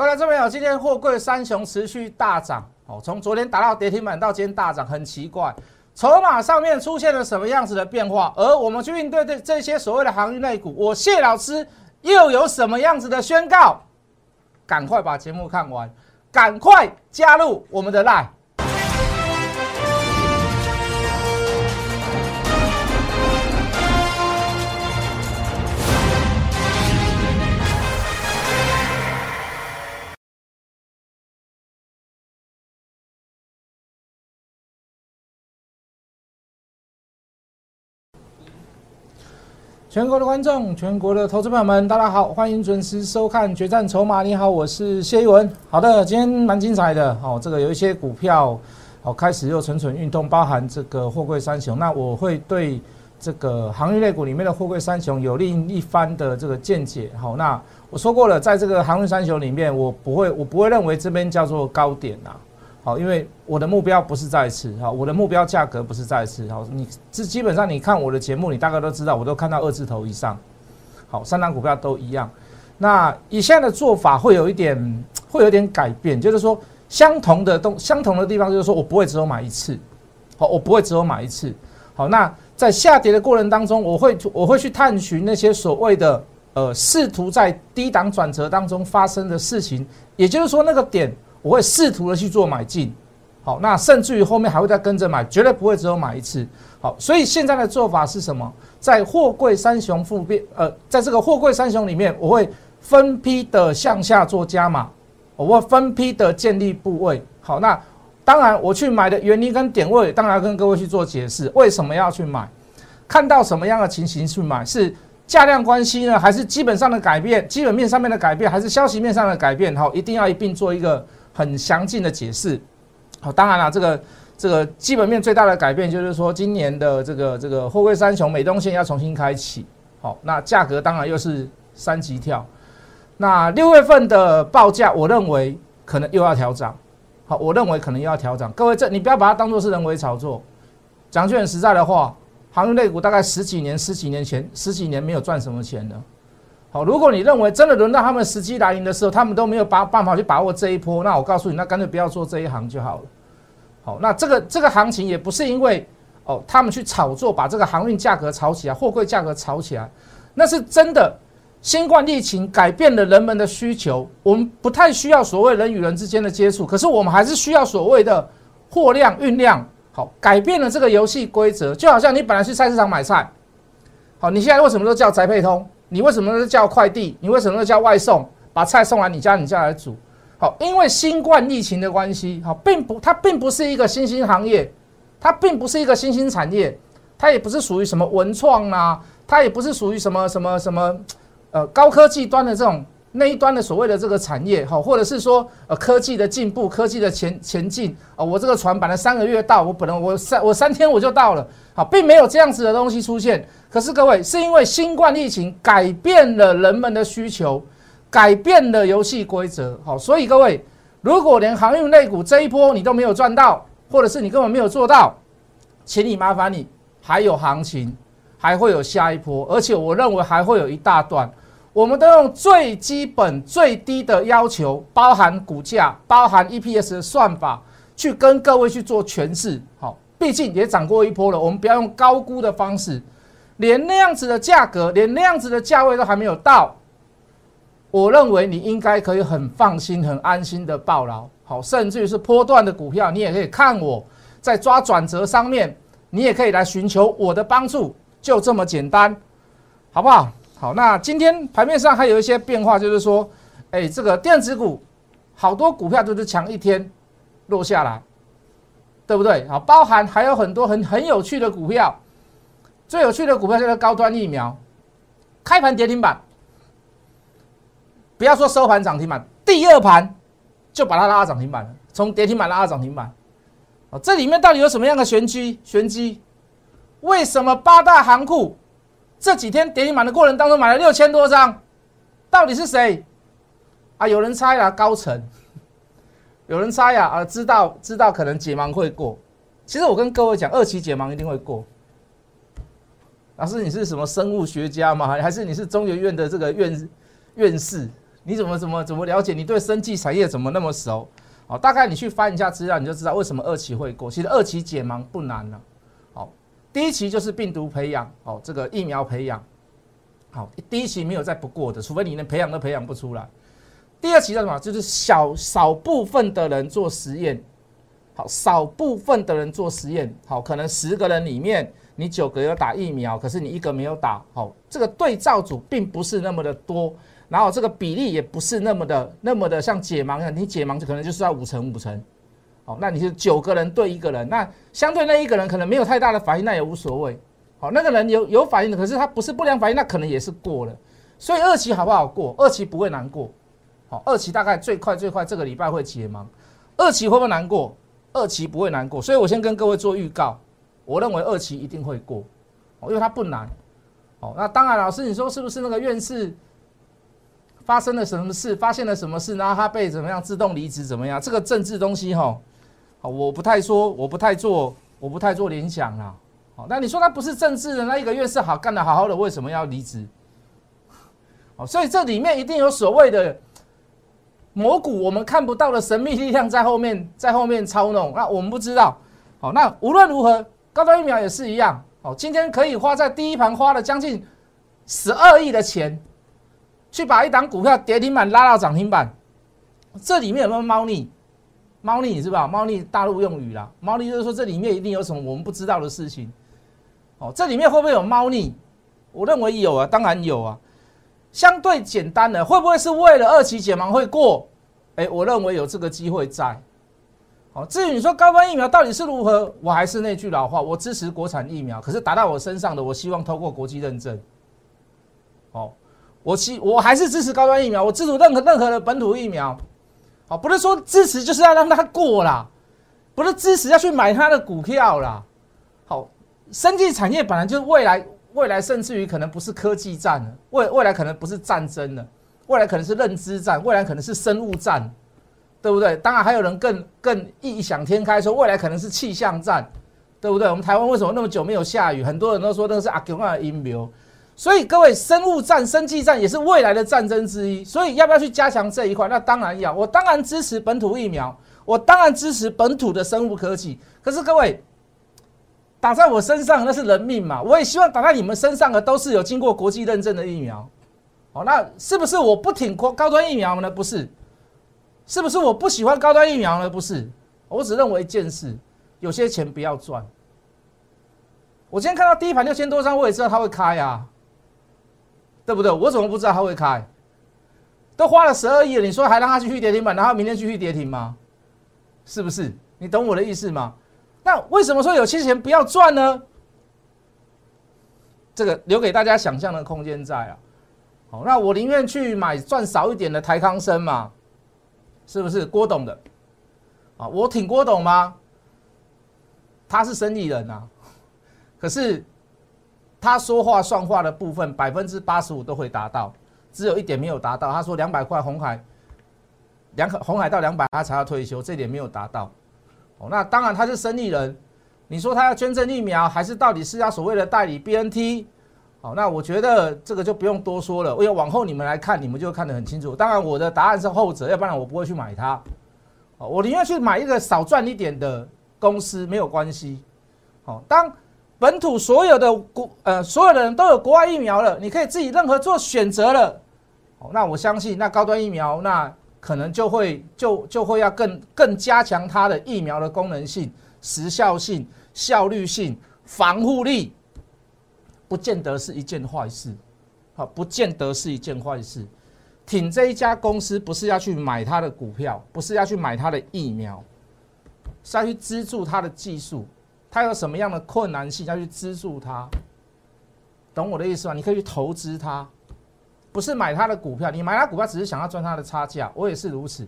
各位观众朋友，今天货柜三雄持续大涨哦，从昨天打到跌停板到今天大涨，很奇怪，筹码上面出现了什么样子的变化？而我们去应对这这些所谓的行业内股，我谢老师又有什么样子的宣告？赶快把节目看完，赶快加入我们的 line。全国的观众，全国的投资朋友们，大家好，欢迎准时收看《决战筹码》。你好，我是谢一文。好的，今天蛮精彩的哦。这个有一些股票哦开始又蠢蠢欲动，包含这个货柜三雄。那我会对这个航运类股里面的货柜三雄有另一番的这个见解。好，那我说过了，在这个航运三雄里面，我不会，我不会认为这边叫做高点呐。好，因为我的目标不是再次，哈，我的目标价格不是再次，好，你这基本上你看我的节目，你大概都知道，我都看到二字头以上，好，三档股票都一样。那以现在的做法会有一点，会有点改变，就是说相同的东，相同的地方就是说我不会只有买一次，好，我不会只有买一次，好，那在下跌的过程当中，我会我会去探寻那些所谓的呃试图在低档转折当中发生的事情，也就是说那个点。我会试图的去做买进，好，那甚至于后面还会再跟着买，绝对不会只有买一次，好，所以现在的做法是什么？在货柜三雄复变，呃，在这个货柜三雄里面，我会分批的向下做加码，我会分批的建立部位，好，那当然我去买的原因跟点位，当然跟各位去做解释，为什么要去买？看到什么样的情形去买？是价量关系呢，还是基本上的改变？基本面上面的改变，还是消息面上的改变？好，一定要一并做一个。很详尽的解释，好，当然了，这个这个基本面最大的改变就是说，今年的这个这个货柜三雄美东线要重新开启，好，那价格当然又是三级跳，那六月份的报价，我认为可能又要调涨，好，我认为可能又要调涨，各位这你不要把它当做是人为炒作，讲句很实在的话，航运类股大概十几年十几年前十几年没有赚什么钱的。好，如果你认为真的轮到他们时机来临的时候，他们都没有把办法去把握这一波，那我告诉你，那干脆不要做这一行就好了。好，那这个这个行情也不是因为哦，他们去炒作把这个航运价格炒起来，货柜价格炒起来，那是真的。新冠疫情改变了人们的需求，我们不太需要所谓人与人之间的接触，可是我们还是需要所谓的货量运量。好，改变了这个游戏规则，就好像你本来去菜市场买菜，好，你现在为什么都叫宅配通？你为什么是叫快递？你为什么叫外送？把菜送来你家，你家来煮。好，因为新冠疫情的关系，好，并不，它并不是一个新兴行业，它并不是一个新兴产业，它也不是属于什么文创啊，它也不是属于什么什么什么，呃，高科技端的这种那一端的所谓的这个产业，哈，或者是说呃科技的进步，科技的前前进啊，我这个船本来三个月到，我本来我三我三天我就到了，好，并没有这样子的东西出现。可是各位，是因为新冠疫情改变了人们的需求，改变了游戏规则。好，所以各位，如果连航运类股这一波你都没有赚到，或者是你根本没有做到，请你麻烦你还有行情，还会有下一波，而且我认为还会有一大段。我们都用最基本、最低的要求，包含股价、包含 EPS 的算法，去跟各位去做诠释。好，毕竟也涨过一波了，我们不要用高估的方式。连那样子的价格，连那样子的价位都还没有到，我认为你应该可以很放心、很安心的抱牢。好，甚至于是波段的股票，你也可以看我在抓转折上面，你也可以来寻求我的帮助，就这么简单，好不好？好，那今天盘面上还有一些变化，就是说，哎，这个电子股好多股票都是强一天落下来，对不对？好，包含还有很多很很有趣的股票。最有趣的股票就是高端疫苗，开盘跌停板，不要说收盘涨停板，第二盘就把它拉涨停板了，从跌停板拉到涨停板。哦，这里面到底有什么样的玄机？玄机？为什么八大行库这几天跌停板的过程当中买了六千多张？到底是谁？啊，有人猜啊，高层，有人猜呀，啊，知道知道可能解盲会过。其实我跟各位讲，二期解盲一定会过。老师，你是什么生物学家吗？还是你是中研院的这个院院士？你怎么怎么怎么了解？你对生技产业怎么那么熟？哦，大概你去翻一下资料，你就知道为什么二期会过。其实二期解盲不难了。好，第一期就是病毒培养，哦，这个疫苗培养。好，第一期没有再不过的，除非你连培养都培养不出来。第二期叫什么？就是小少部分的人做实验。好，少部分的人做实验。好，可能十个人里面，你九个有打疫苗，可是你一个没有打。好，这个对照组并不是那么的多。然后这个比例也不是那么的那么的像解盲一样，你解盲就可能就是要五成五成，那你是九个人对一个人，那相对那一个人可能没有太大的反应，那也无所谓，好，那个人有有反应的，可是他不是不良反应，那可能也是过了，所以二期好不好过？二期不会难过，好，二期大概最快最快这个礼拜会解盲，二期会不会难过？二期不会难过，所以我先跟各位做预告，我认为二期一定会过，因为它不难，哦，那当然老师你说是不是那个院士？发生了什么事？发现了什么事？然后他被怎么样自动离职？怎么样？这个政治东西哈，好，我不太说，我不太做，我不太做联想啊。好，那你说他不是政治的那一个月是好干的好好的，为什么要离职？好，所以这里面一定有所谓的魔股，我们看不到的神秘力量在后面，在后面操弄。那我们不知道。好，那无论如何，高端疫苗也是一样。好，今天可以花在第一盘花了将近十二亿的钱。去把一档股票跌停板拉到涨停板，这里面有没有猫腻？猫腻是吧？猫腻大陆用语啦，猫腻就是说这里面一定有什么我们不知道的事情。哦，这里面会不会有猫腻？我认为有啊，当然有啊。相对简单的，会不会是为了二期解盲会过？哎，我认为有这个机会在。好，至于你说高端疫苗到底是如何，我还是那句老话，我支持国产疫苗。可是打到我身上的，我希望透过国际认证。好。我希我还是支持高端疫苗，我支持任何任何的本土疫苗，好，不是说支持就是要让它过啦，不是支持要去买它的股票啦，好，生技产业本来就是未来未来甚至于可能不是科技战了，未未来可能不是战争了，未来可能是认知战，未来可能是生物战，对不对？当然还有人更更异想天开说未来可能是气象战，对不对？我们台湾为什么那么久没有下雨？很多人都说那是阿公的阴谋。所以各位，生物战、生技战也是未来的战争之一。所以要不要去加强这一块？那当然要。我当然支持本土疫苗，我当然支持本土的生物科技。可是各位，打在我身上那是人命嘛？我也希望打在你们身上的都是有经过国际认证的疫苗。哦，那是不是我不挺高高端疫苗呢？不是。是不是我不喜欢高端疫苗呢？不是。我只认为一件事：有些钱不要赚。我今天看到第一盘六千多张，我也知道它会开啊。对不对？我怎么不知道它会开？都花了十二亿了，你说还让它继续跌停板，然后明天继续跌停吗？是不是？你懂我的意思吗？那为什么说有些钱不要赚呢？这个留给大家想象的空间在啊。好，那我宁愿去买赚少一点的台康生嘛，是不是？郭董的啊，我挺郭董吗？他是生意人啊，可是。他说话算话的部分，百分之八十五都会达到，只有一点没有达到。他说两百块红海，两红海到两百他才要退休，这点没有达到。哦，那当然他是生意人，你说他要捐赠疫苗，还是到底是要所谓的代理 BNT？好，那我觉得这个就不用多说了，因为往后你们来看，你们就看得很清楚。当然我的答案是后者，要不然我不会去买它。哦，我宁愿去买一个少赚一点的公司，没有关系。好，当。本土所有的国呃所有的人都有国外疫苗了，你可以自己任何做选择了。哦，那我相信那高端疫苗那可能就会就就会要更更加强它的疫苗的功能性、时效性、效率性、防护力，不见得是一件坏事。好，不见得是一件坏事。挺这一家公司不是要去买它的股票，不是要去买它的疫苗，是要去资助它的技术。他有什么样的困难性要去资助他？懂我的意思吗？你可以去投资他，不是买他的股票。你买他股票只是想要赚他的差价，我也是如此。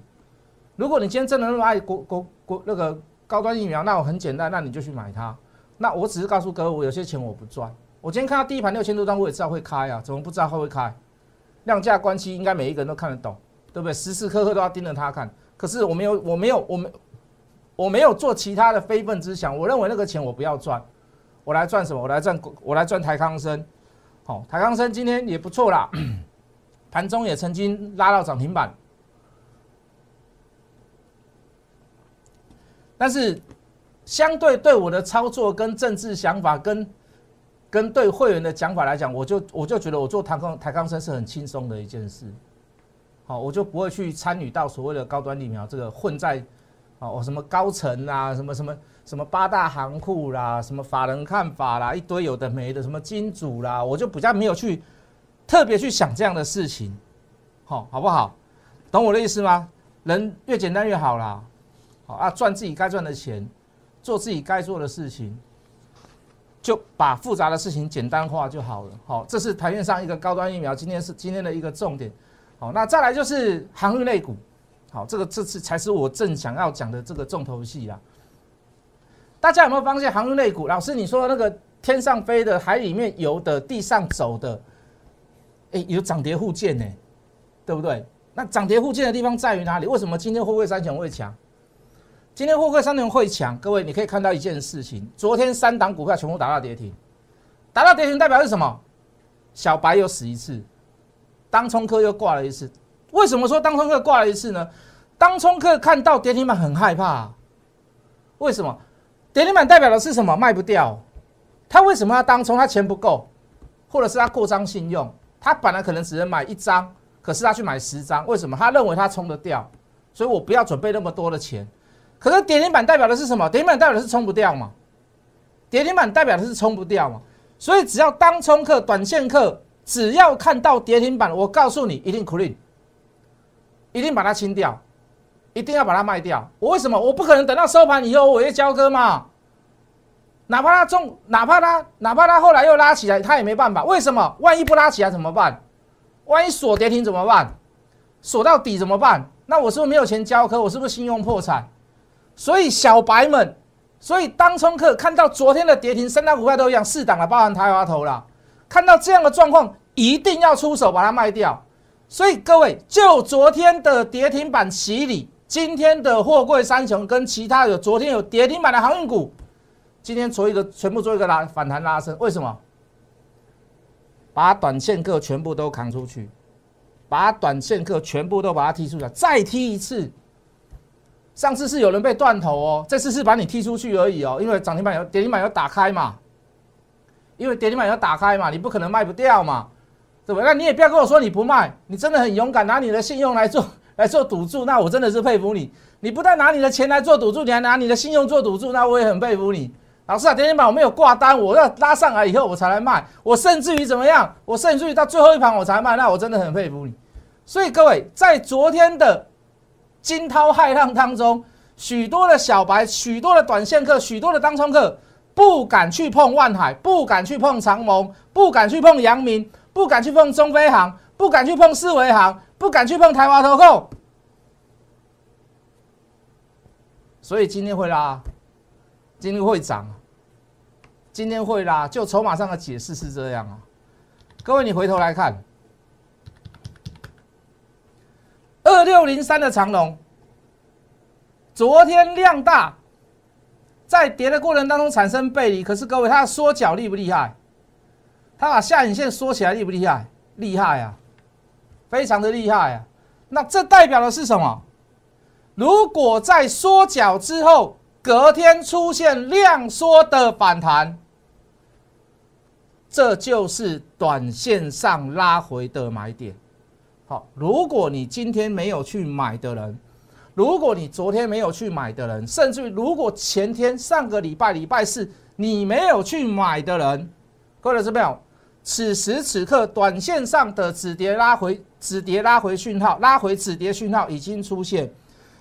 如果你今天真的那么爱国国国那个高端疫苗，那我很简单，那你就去买它。那我只是告诉各位，我有些钱我不赚。我今天看到第一盘六千多张，我也知道会开啊，怎么不知道会不会开？量价关系应该每一个人都看得懂，对不对？时时刻刻都要盯着它看。可是我没有，我没有，我没。我没有做其他的非分之想，我认为那个钱我不要赚，我来赚什么？我来赚，我来赚台康生。好，台康生今天也不错啦，盘中也曾经拉到涨停板。但是，相对对我的操作跟政治想法跟跟对会员的讲法来讲，我就我就觉得我做台康台康生是很轻松的一件事。好，我就不会去参与到所谓的高端疫苗这个混在，哦，什么高层啊，什么什么什么八大行库啦，什么法人看法啦，一堆有的没的，什么金主啦，我就比较没有去特别去想这样的事情。好，好不好？懂我的意思吗？人越简单越好啦。好啊，赚自己该赚的钱，做自己该做的事情，就把复杂的事情简单化就好了。好，这是台面上一个高端疫苗，今天是今天的一个重点。好，那再来就是航运类股。好，这个这次才是我正想要讲的这个重头戏啊。大家有没有发现航运类股？老师，你说那个天上飞的、海里面游的、地上走的，哎，有涨跌互见呢，对不对？那涨跌互见的地方在于哪里？为什么今天货柜三雄会强？今天货柜三雄会强，各位你可以看到一件事情：昨天三档股票全部打到跌停，打到跌停代表是什么？小白又死一次，当冲客又挂了一次。为什么说当冲客挂了一次呢？当冲客看到跌停板很害怕，为什么？跌停板代表的是什么？卖不掉。他为什么要当冲？他钱不够，或者是他过张信用，他本来可能只能买一张，可是他去买十张，为什么？他认为他冲得掉，所以我不要准备那么多的钱。可是跌停板代表的是什么？跌停板代表的是冲不掉嘛？跌停板代表的是冲不掉嘛？所以只要当冲客、短线客，只要看到跌停板，我告诉你，一定 clean，一定把它清掉，一定要把它卖掉。我为什么？我不可能等到收盘以后我也交割嘛？哪怕它中，哪怕它，哪怕它后来又拉起来，它也没办法。为什么？万一不拉起来怎么办？万一锁跌停怎么办？锁到底怎么办？那我是不是没有钱交割？我是不是信用破产？所以小白们，所以当冲客看到昨天的跌停，三大股票都一样，四档了，包含台华头了。看到这样的状况，一定要出手把它卖掉。所以各位，就昨天的跌停板洗礼，今天的货柜三雄跟其他有昨天有跌停板的航运股，今天做一个全部做一个拉反弹拉升，为什么？把短线客全部都扛出去，把短线客全部都把它踢出去，再踢一次。上次是有人被断头哦，这次是把你踢出去而已哦，因为涨停板有跌停板有打开嘛，因为跌停板有打开嘛，你不可能卖不掉嘛，那你也不要跟我说你不卖，你真的很勇敢，拿你的信用来做 来做赌注，那我真的是佩服你。你不但拿你的钱来做赌注，你还拿你的信用做赌注，那我也很佩服你。老师啊，天天板我没有挂单，我要拉上来以后我才来卖，我甚至于怎么样？我甚至于到最后一盘我才卖，那我真的很佩服你。所以各位在昨天的。惊涛骇浪当中，许多的小白、许多的短线客、许多的当冲客不敢去碰万海，不敢去碰长盟，不敢去碰阳明，不敢去碰中飞航，不敢去碰四维航，不敢去碰台华投控。所以今天会拉，今天会涨，今天会拉。就筹码上的解释是这样啊，各位你回头来看。二六零三的长龙，昨天量大，在跌的过程当中产生背离，可是各位，它的缩脚厉不厉害？他把下影线缩起来厉不厉害？厉害啊，非常的厉害啊！那这代表的是什么？如果在缩脚之后，隔天出现量缩的反弹，这就是短线上拉回的买点。好，如果你今天没有去买的人，如果你昨天没有去买的人，甚至于如果前天、上个礼拜、礼拜四你没有去买的人，各位老师没有？此时此刻，短线上的止跌拉回、止跌拉回讯号、拉回止跌讯号已经出现，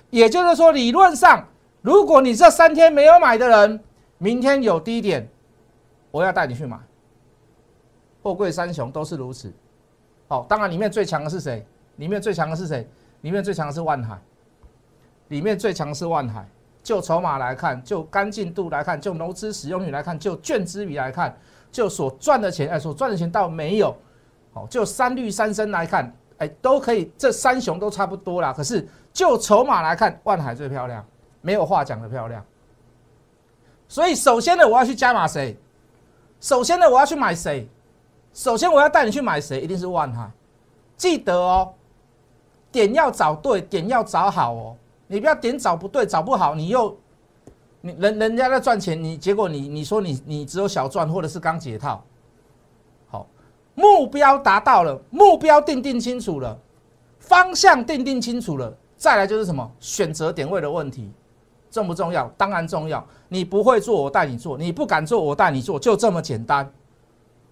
也就是说，理论上，如果你这三天没有买的人，明天有低点，我要带你去买。货柜三雄都是如此。好，当然里面最强的是谁？里面最强的是谁？里面最强的是万海。里面最强是万海。就筹码来看，就干净度来看，就融资使用率来看，就券资比来看，就所赚的钱，哎，所赚的钱倒没有。好，就三率三升来看，哎，都可以，这三雄都差不多啦。可是就筹码来看，万海最漂亮，没有话讲的漂亮。所以首先呢，我要去加码谁？首先呢，我要去买谁？首先我要带你去买谁？一定是万海。记得哦，点要找对，点要找好哦。你不要点找不对，找不好，你又你人人家在赚钱，你结果你你说你你只有小赚，或者是刚解套。好，目标达到了，目标定定清楚了，方向定定清楚了，再来就是什么选择点位的问题，重不重要？当然重要。你不会做，我带你做；你不敢做，我带你做，就这么简单。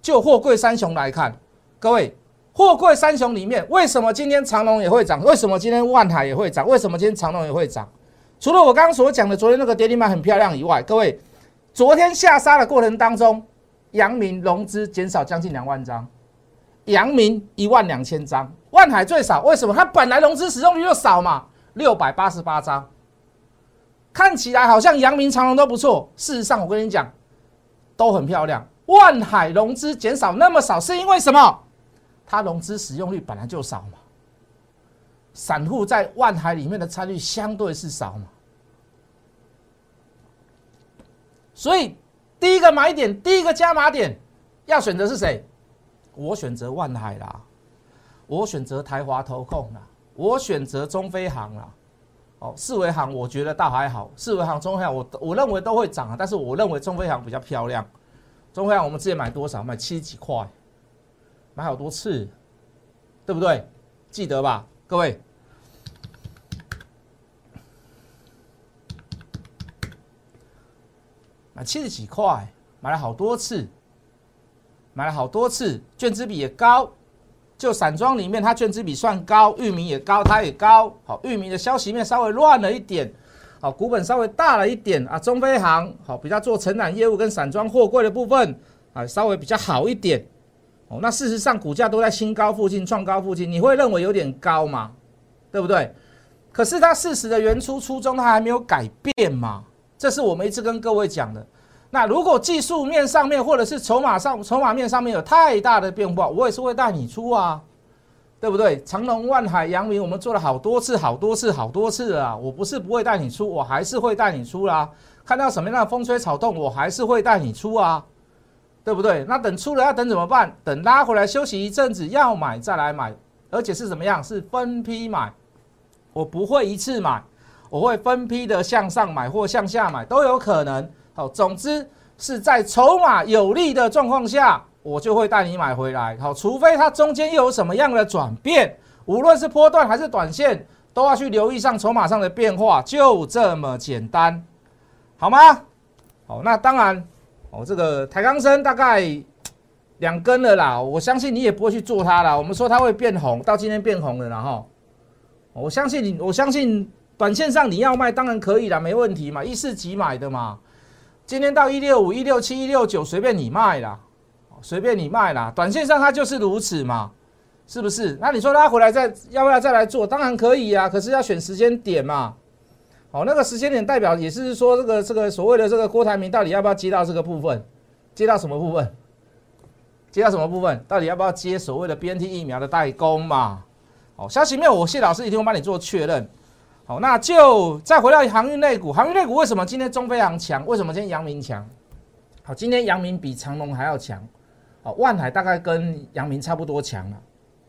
就货柜三雄来看，各位。货柜三雄里面，为什么今天长隆也会涨？为什么今天万海也会涨？为什么今天长隆也会涨？除了我刚刚所讲的昨天那个跌停板很漂亮以外，各位，昨天下杀的过程当中，阳明融资减少将近两万张，阳明一万两千张，万海最少。为什么？它本来融资使用率就少嘛，六百八十八张。看起来好像阳明长隆都不错，事实上我跟你讲，都很漂亮。万海融资减少那么少，是因为什么？它融资使用率本来就少嘛，散户在万海里面的参与相对是少嘛，所以第一个买点、第一个加码点要选择是谁？我选择万海啦，我选择台华投控啦，我选择中飞航啦。哦，四维航我觉得倒还好，四维航、中飞航我我认为都会涨，但是我认为中飞航比较漂亮。中飞航我们之前买多少？买七十几块。买好多次，对不对？记得吧，各位。买七十几块，买了好多次，买了好多次，卷资比也高。就散装里面，它卷资比算高，域名也高，它也高。好，域名的消息面稍微乱了一点，好，股本稍微大了一点啊。中飞航好，比较做承揽业务跟散装货柜的部分啊，稍微比较好一点。哦，那事实上股价都在新高附近、创高附近，你会认为有点高吗？对不对？可是它事实的原初初衷它还没有改变嘛，这是我们一直跟各位讲的。那如果技术面上面或者是筹码上、筹码面上面有太大的变化，我也是会带你出啊，对不对？长隆、万海、阳明，我们做了好多次、好多次、好多次啊，我不是不会带你出，我还是会带你出啦。看到什么样的风吹草动，我还是会带你出啊。对不对？那等出了要等怎么办？等拉回来休息一阵子，要买再来买，而且是怎么样？是分批买，我不会一次买，我会分批的向上买或向下买都有可能。好，总之是在筹码有利的状况下，我就会带你买回来。好，除非它中间又有什么样的转变，无论是波段还是短线，都要去留意上筹码上的变化，就这么简单，好吗？好，那当然。哦，这个台钢生大概两根了啦，我相信你也不会去做它了。我们说它会变红，到今天变红了，然后我相信你，我相信短线上你要卖当然可以啦，没问题嘛，一四级买的嘛。今天到一六五、一六七、一六九，随便你卖啦，随便你卖啦。短线上它就是如此嘛，是不是？那你说它回来再要不要再来做？当然可以啊，可是要选时间点嘛。好，那个时间点代表也是说，这个这个所谓的这个郭台铭到底要不要接到这个部分？接到什么部分？接到什么部分？到底要不要接所谓的 BNT 疫苗的代工嘛？好，消息面我谢老师一定会帮你做确认。好，那就再回到航运类股，航运类股为什么今天中非常强？为什么今天阳明强？好，今天阳明比长隆还要强。好，万海大概跟阳明差不多强了。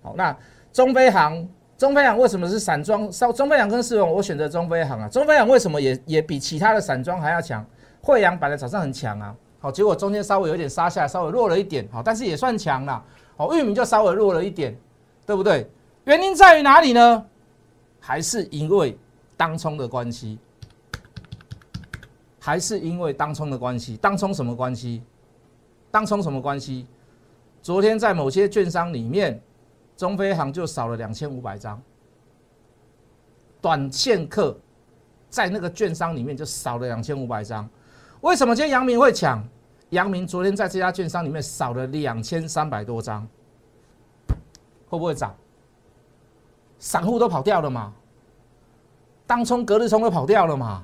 好，那中飞航。中飞航为什么是散装？稍中飞航跟世荣，我选择中飞航啊。中飞航为什么也也比其他的散装还要强？惠阳本来早上很强啊，好，结果中间稍微有点杀下来，稍微弱了一点，好，但是也算强了。好，域名就稍微弱了一点，对不对？原因在于哪里呢？还是因为当冲的关系？还是因为当冲的关系？当冲什么关系？当冲什么关系？昨天在某些券商里面。中飞航就少了两千五百张，短线客在那个券商里面就少了两千五百张。为什么今天阳明会抢？阳明昨天在这家券商里面少了两千三百多张，会不会涨？散户都跑掉了嘛？当冲、隔日冲都跑掉了嘛？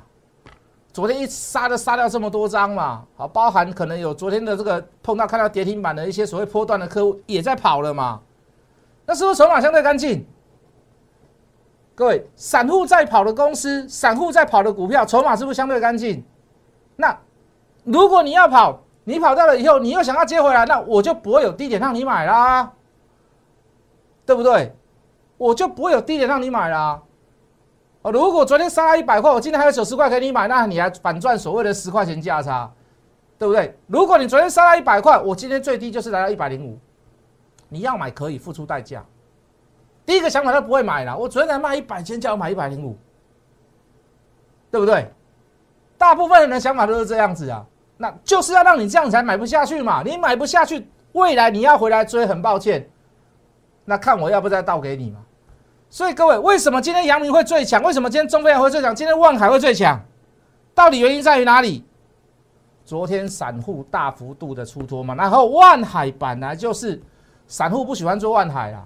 昨天一杀就杀掉这么多张嘛？好，包含可能有昨天的这个碰到看到跌停板的一些所谓波段的客户也在跑了嘛？那是不是筹码相对干净？各位，散户在跑的公司，散户在跑的股票，筹码是不是相对干净？那如果你要跑，你跑掉了以后，你又想要接回来，那我就不会有低点让你买啦，对不对？我就不会有低点让你买啦。哦，如果昨天杀了一百块，我今天还有九十块给你买，那你还反赚所谓的十块钱价差，对不对？如果你昨天杀了一百块，我今天最低就是来到一百零五，你要买可以付出代价。第一个想法他不会买了，我昨天才卖一百，今天叫我买一百零五，对不对？大部分人的想法都是这样子啊，那就是要让你这样才买不下去嘛。你买不下去，未来你要回来追，很抱歉，那看我要不再倒给你嘛。所以各位，为什么今天阳明会最强？为什么今天中飞会最强？今天万海会最强？到底原因在于哪里？昨天散户大幅度的出脱嘛，然后万海本来就是散户不喜欢做万海啦，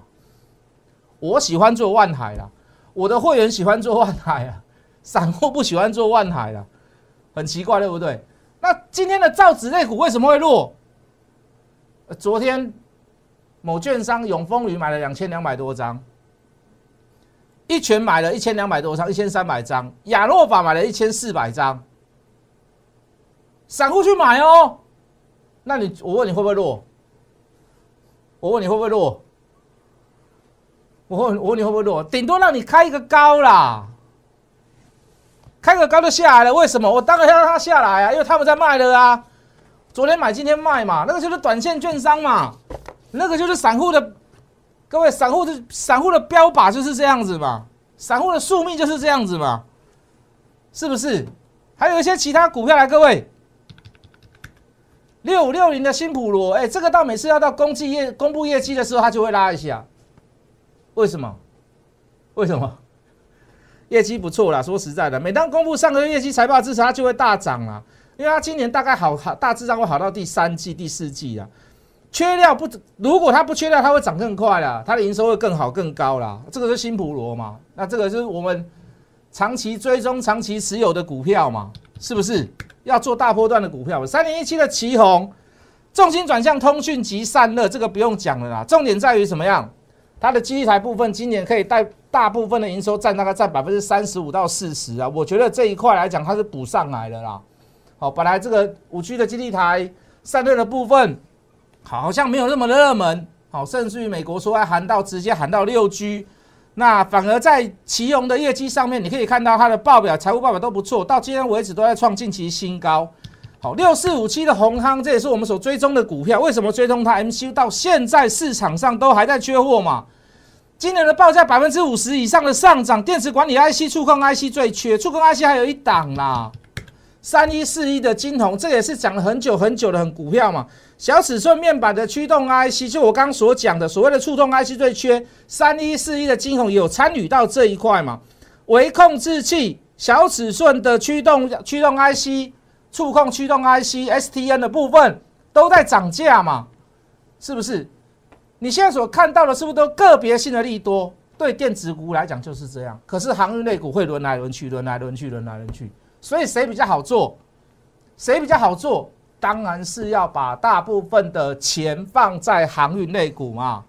我喜欢做万海啦，我的会员喜欢做万海啊，散户不喜欢做万海啦，很奇怪对不对？那今天的造纸类股为什么会弱？昨天某券商永丰余买了两千两百多张。一拳买了一千两百多张，一千三百张。亚诺法买了一千四百张，散户去买哦。那你我问你会不会落？我问你会不会落？我问我问你会不会落？顶多让你开一个高啦，开个高就下来了。为什么？我当然要让它下来啊，因为他们在卖了啊。昨天买今天卖嘛，那个就是短线券商嘛，那个就是散户的。各位散户的散户的标靶就是这样子嘛，散户的宿命就是这样子嘛，是不是？还有一些其他股票来，各位，六五六零的新普罗，哎，这个到每次要到公绩业公布业绩的时候，它就会拉一下，为什么？为什么？业绩不错啦，说实在的，每当公布上个月业绩财报之时，它就会大涨啦，因为它今年大概好好大致上会好到第三季、第四季啊。缺料不，如果它不缺料，它会涨更快啦，它的营收会更好、更高啦。这个是新普罗嘛？那这个是我们长期追踪、长期持有的股票嘛？是不是要做大波段的股票？三零一七的旗宏，重心转向通讯及散热，这个不用讲了啦。重点在于什么样？它的机台部分今年可以带大部分的营收占大概占百分之三十五到四十啊。我觉得这一块来讲，它是补上来的啦。好，本来这个五 G 的基地台散热的部分。好像没有那么热门，好，甚至于美国说要喊到直接喊到六 G，那反而在奇隆的业绩上面，你可以看到它的报表、财务报表都不错，到今天为止都在创近期新高。好，六四五七的宏康，这也是我们所追踪的股票。为什么追踪它？MCU 到现在市场上都还在缺货嘛？今年的报价百分之五十以上的上涨，电池管理 IC、触控 IC 最缺，触控 IC 还有一档啦。三一四一的金鸿，这也是讲了很久很久的很股票嘛。小尺寸面板的驱动 IC，就我刚所讲的所谓的触动 IC 最缺，三一四一的金鸿有参与到这一块嘛？微控制器、小尺寸的驱动驱动 IC、触控驱动 IC、STN 的部分都在涨价嘛？是不是？你现在所看到的是不是都个别性的利多？对电子股来讲就是这样。可是航运类股会轮来轮去，轮来轮去，轮来轮去。所以谁比较好做？谁比较好做？当然是要把大部分的钱放在航运类股嘛，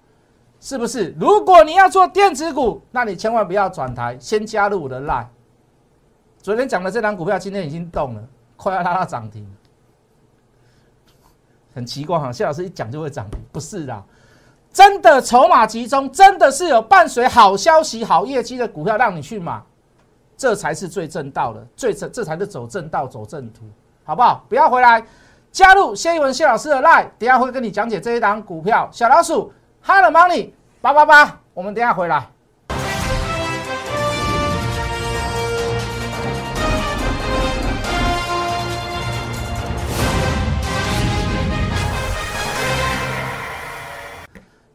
是不是？如果你要做电子股，那你千万不要转台，先加入我的 line。昨天讲的这张股票今天已经动了，快要拉到涨停。很奇怪哈，谢老师一讲就会涨停，不是的，真的筹码集中，真的是有伴随好消息、好业绩的股票让你去买。这才是最正道的，最正，这才是走正道、走正途，好不好？不要回来，加入谢一文谢老师的 line，等下会跟你讲解这一档股票。小老鼠，Hello Money 八八八，我们等下回来。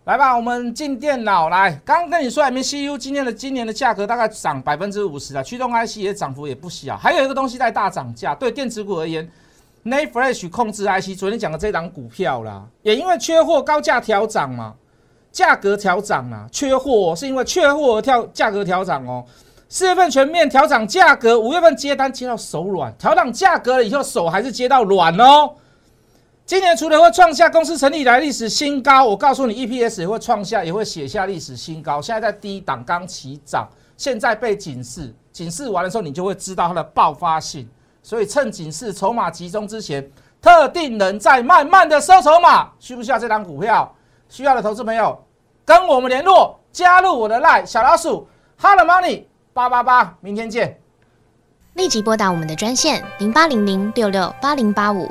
来吧，我们进电脑来。刚跟你说，MCU 今天的今年的价格大概涨百分之五十啊，驱动 IC 也涨幅也不小。还有一个东西在大涨价，对电子股而言，NAND Flash 控制 IC，昨天讲的这档股票啦，也因为缺货高价调涨嘛，价格调涨啊，缺货是因为缺货而跳价格调涨哦。四月份全面调涨价格，五月份接单接到手软，调涨价格了以后手还是接到软哦。今年除了会创下公司成立以来历史新高，我告诉你，EPS 也会创下，也会写下历史新高。现在在低档刚起涨，现在被警示，警示完的时候，你就会知道它的爆发性。所以趁警示筹码集中之前，特定人在慢慢的收筹码。需不需要这张股票？需要的投资朋友跟我们联络。加入我的 line 小老鼠 Hello Money 八八八，明天见。立即拨打我们的专线零八零零六六八零八五